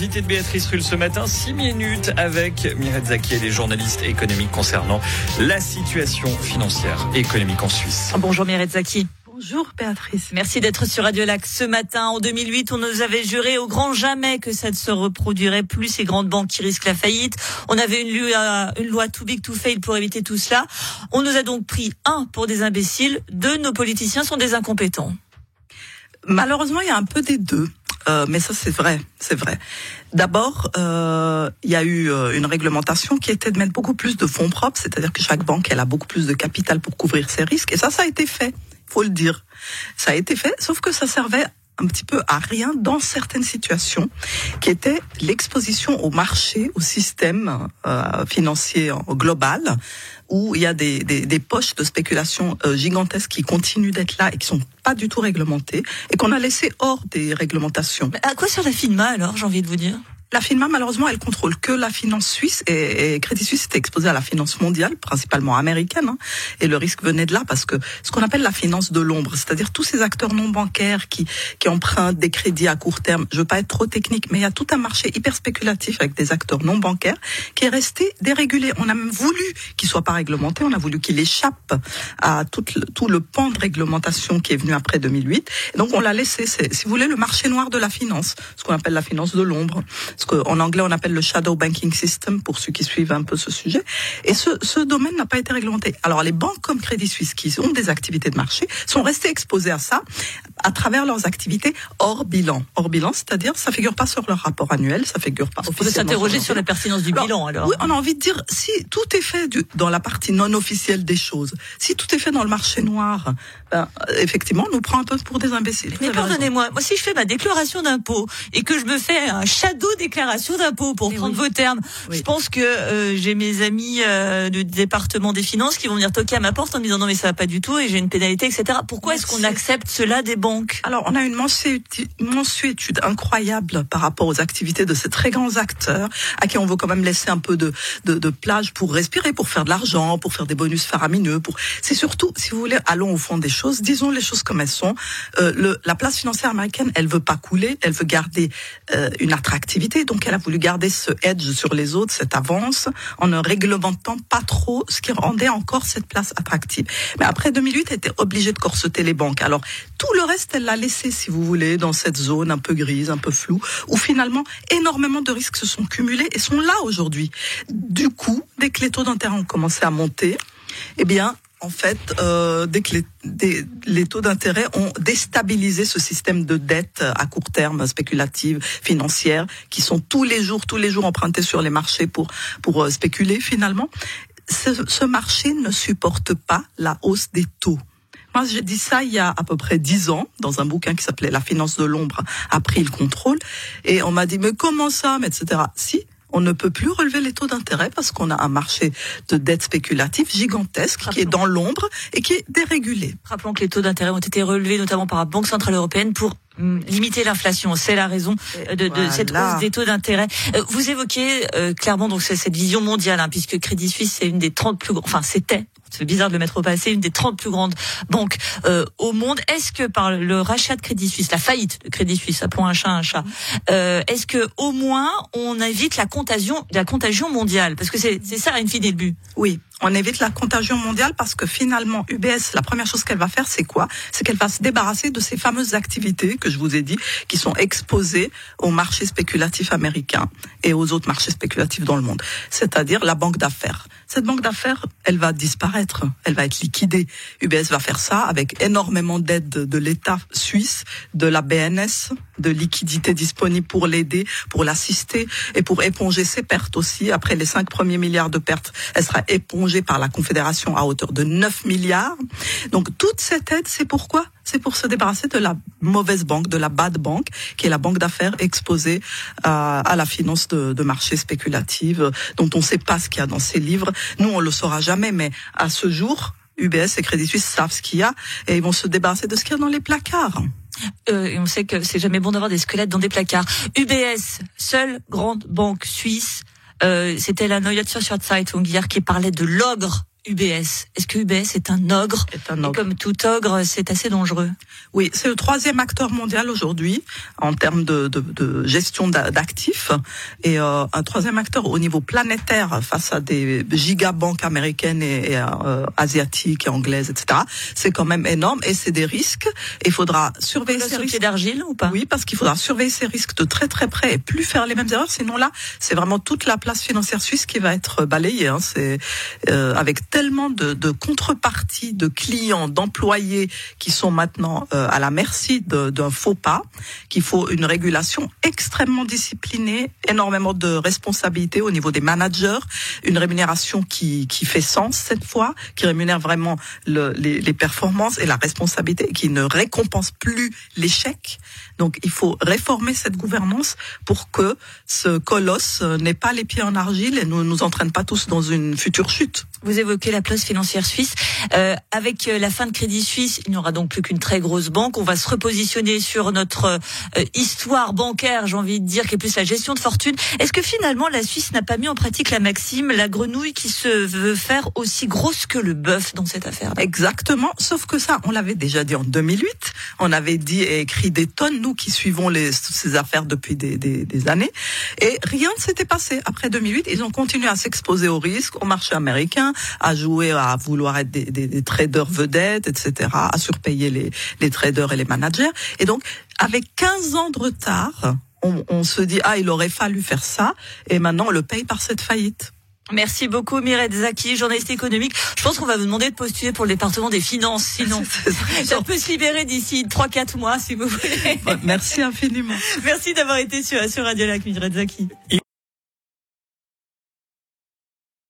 l'invité de Béatrice Rulle ce matin, 6 minutes avec Mireille Zaki et les journalistes économiques concernant la situation financière et économique en Suisse. Bonjour Mireille Zaki. Bonjour Béatrice. Merci d'être sur Radio Lac ce matin. En 2008, on nous avait juré au grand jamais que ça ne se reproduirait plus ces grandes banques qui risquent la faillite. On avait une loi, une loi too big to fail pour éviter tout cela. On nous a donc pris un pour des imbéciles, deux nos politiciens sont des incompétents. Malheureusement, il y a un peu des deux. Euh, mais ça, c'est vrai, c'est vrai. D'abord, euh, il y a eu euh, une réglementation qui était de mettre beaucoup plus de fonds propres, c'est-à-dire que chaque banque, elle a beaucoup plus de capital pour couvrir ses risques, et ça, ça a été fait, faut le dire. Ça a été fait, sauf que ça servait un petit peu à rien dans certaines situations, qui étaient l'exposition au marché, au système financier global, où il y a des, des, des poches de spéculation euh, gigantesques qui continuent d'être là et qui sont pas du tout réglementées, et qu'on a laissé hors des réglementations. Mais à quoi sert la FINMA alors, j'ai envie de vous dire? La FINMA, malheureusement, elle contrôle que la finance suisse et, et Crédit Suisse était exposé à la finance mondiale, principalement américaine. Hein, et le risque venait de là parce que ce qu'on appelle la finance de l'ombre, c'est-à-dire tous ces acteurs non bancaires qui, qui empruntent des crédits à court terme. Je veux pas être trop technique, mais il y a tout un marché hyper spéculatif avec des acteurs non bancaires qui est resté dérégulé. On a même voulu qu'il soit pas réglementé, on a voulu qu'il échappe à tout le, tout le pan de réglementation qui est venu après 2008. Et donc on l'a laissé, si vous voulez, le marché noir de la finance, ce qu'on appelle la finance de l'ombre ce qu'en anglais on appelle le shadow banking system pour ceux qui suivent un peu ce sujet. Et ce, ce domaine n'a pas été réglementé. Alors les banques comme Crédit Suisse qui ont des activités de marché sont restées exposées à ça à travers leurs activités hors bilan. Hors bilan, c'est-à-dire ça figure pas sur leur rapport annuel, ça figure pas. On peut s'interroger sur la pertinence du alors, bilan alors. Oui, on a envie de dire si tout est fait du, dans la partie non officielle des choses, si tout est fait dans le marché noir, ben, effectivement, on nous prend un peu pour des imbéciles. Mais pardonnez-moi, moi si je fais ma déclaration d'impôt et que je me fais un shadow déclaration d'impôt pour prendre oui. vos termes. Oui. Je pense que euh, j'ai mes amis euh, du département des finances qui vont venir toquer à ma porte en me disant non mais ça va pas du tout et j'ai une pénalité etc. Pourquoi est-ce qu'on accepte cela des banques? Alors, on a une mensuétude, mensuétude incroyable par rapport aux activités de ces très grands acteurs à qui on veut quand même laisser un peu de, de, de plage pour respirer, pour faire de l'argent, pour faire des bonus faramineux. Pour... C'est surtout, si vous voulez, allons au fond des choses, disons les choses comme elles sont. Euh, le, la place financière américaine, elle veut pas couler, elle veut garder euh, une attractivité, donc elle a voulu garder ce edge sur les autres, cette avance, en ne réglementant pas trop ce qui rendait encore cette place attractive. Mais après 2008, elle était obligée de corseter les banques. Alors, tout le reste, elle l'a laissé, si vous voulez, dans cette zone un peu grise, un peu floue, où finalement, énormément de risques se sont cumulés et sont là aujourd'hui. Du coup, dès que les taux d'intérêt ont commencé à monter, eh bien, en fait, euh, dès que les, taux d'intérêt ont déstabilisé ce système de dette à court terme, spéculative, financière, qui sont tous les jours, tous les jours empruntés sur les marchés pour pour euh, spéculer finalement, ce marché ne supporte pas la hausse des taux. Moi, j'ai dit ça il y a à peu près dix ans, dans un bouquin qui s'appelait La finance de l'ombre a pris le contrôle. Et on m'a dit, mais comment ça, mais etc. Si, on ne peut plus relever les taux d'intérêt parce qu'on a un marché de dette spéculative gigantesque qui est dans l'ombre et qui est dérégulé. Rappelons que les taux d'intérêt ont été relevés notamment par la Banque centrale européenne pour hum, limiter l'inflation. C'est la raison euh, de, de Voilà. cette hausse des taux d'intérêt. Euh, Vous évoquez euh, clairement donc cette vision mondiale, hein, puisque Crédit Suisse c'est une des 30 plus grandes, enfin c'était, c'est bizarre de le mettre au passé, une des 30 plus grandes banques euh, au monde. Est-ce que par le rachat de Crédit Suisse, la faillite de Crédit Suisse, appelons un chat un chat, euh, est-ce que au moins on évite la contagion, la contagion mondiale? Parce que c'est ça, in fine, le but. Oui, on évite la contagion mondiale parce que finalement, UBS, la première chose qu'elle va faire, c'est quoi? C'est qu'elle va se débarrasser de ces fameuses activités que je vous ai dit, qui sont exposées au marché spéculatif américain et aux autres marchés spéculatifs dans le monde. C'est-à-dire la banque d'affaires. Cette banque d'affaires, elle va disparaître, elle va être liquidée. UBS va faire ça avec énormément d'aide de, de l'État suisse, de la BNS, de liquidités disponibles pour l'aider, pour l'assister et pour éponger ses pertes aussi. Après les cinq premiers milliards de pertes, elle sera épongée par la Confédération à hauteur de 9 milliards. Donc toute cette aide, c'est pourquoi? C'est pour se débarrasser de la mauvaise banque, de la bad bank, qui est la banque d'affaires exposée à, à la finance de, de marché spéculative, dont on ne sait pas ce qu'il y a dans ces livres. Nous, on le saura jamais, mais à ce jour, UBS et Crédit Suisse savent ce qu'il y a et ils vont se débarrasser de ce qu'il y a dans les placards. Euh, on sait que c'est jamais bon d'avoir des squelettes dans des placards. UBS, seule grande banque suisse. Euh, C'était la Neue Zürcher Zeitung hier qui parlait de l'ogre UBS. Est-ce que UBS est un ogre Est un ogre. Et comme tout ogre, c'est assez dangereux. Oui, c'est le troisième acteur mondial aujourd'hui en termes de, de, de gestion d'a- d'actifs et euh, un troisième acteur au niveau planétaire face à des gigabanques américaines et, et, euh, asiatiques et anglaises, etc. C'est quand même énorme et c'est des risques. Il faudra surveiller Le ces risques. d'argile ou pas? Oui, parce qu'il faudra surveiller ces risques de très très près et plus faire les mêmes erreurs. Sinon là, c'est vraiment toute la place financière suisse qui va être balayée. Hein. C'est euh, avec tellement de, de contreparties, de clients, d'employés qui sont maintenant euh, à la merci d'un faux pas, qu'il faut une régulation extrêmement disciplinée, énormément de responsabilités au niveau des managers, une rémunération qui, qui fait sens cette fois, qui rémunère vraiment le- les, les performances et la responsabilité, qui ne récompense plus l'échec. Donc il faut réformer cette gouvernance pour que ce colosse n'ait pas les pieds en argile et ne nous entraîne pas tous dans une future chute. Vous évoquez la place financière suisse. Euh, avec euh, la fin de Crédit Suisse, il n'y aura donc plus qu'une très grosse banque. On va se repositionner sur notre euh, histoire bancaire, j'ai envie de dire, qui est plus la gestion de fortune. Est-ce que finalement la Suisse n'a pas mis en pratique la maxime, la grenouille qui se veut faire aussi grosse que le bœuf dans cette affaire Exactement, sauf que ça, on l'avait déjà dit en 2008. On avait dit et écrit des tonnes, nous qui suivons ces affaires depuis des, années. Et rien ne s'était passé. Après 2008, ils ont continué à s'exposer au risque, au marché américain, à jouer, à vouloir être des, traders vedettes, etc., à surpayer les, les traders et les managers. Et donc, avec 15 ans de retard, on, on se dit, ah, il aurait fallu faire ça. Et maintenant, on le paye par cette faillite. Merci beaucoup Mireille Zaki, journaliste économique. Je pense qu'on va vous demander de postuler pour le département des finances, sinon ça peut se libérer d'ici 3-4 mois si vous voulez. Merci infiniment. Merci d'avoir été sur, sur Radio Lac, Mireille Zaki.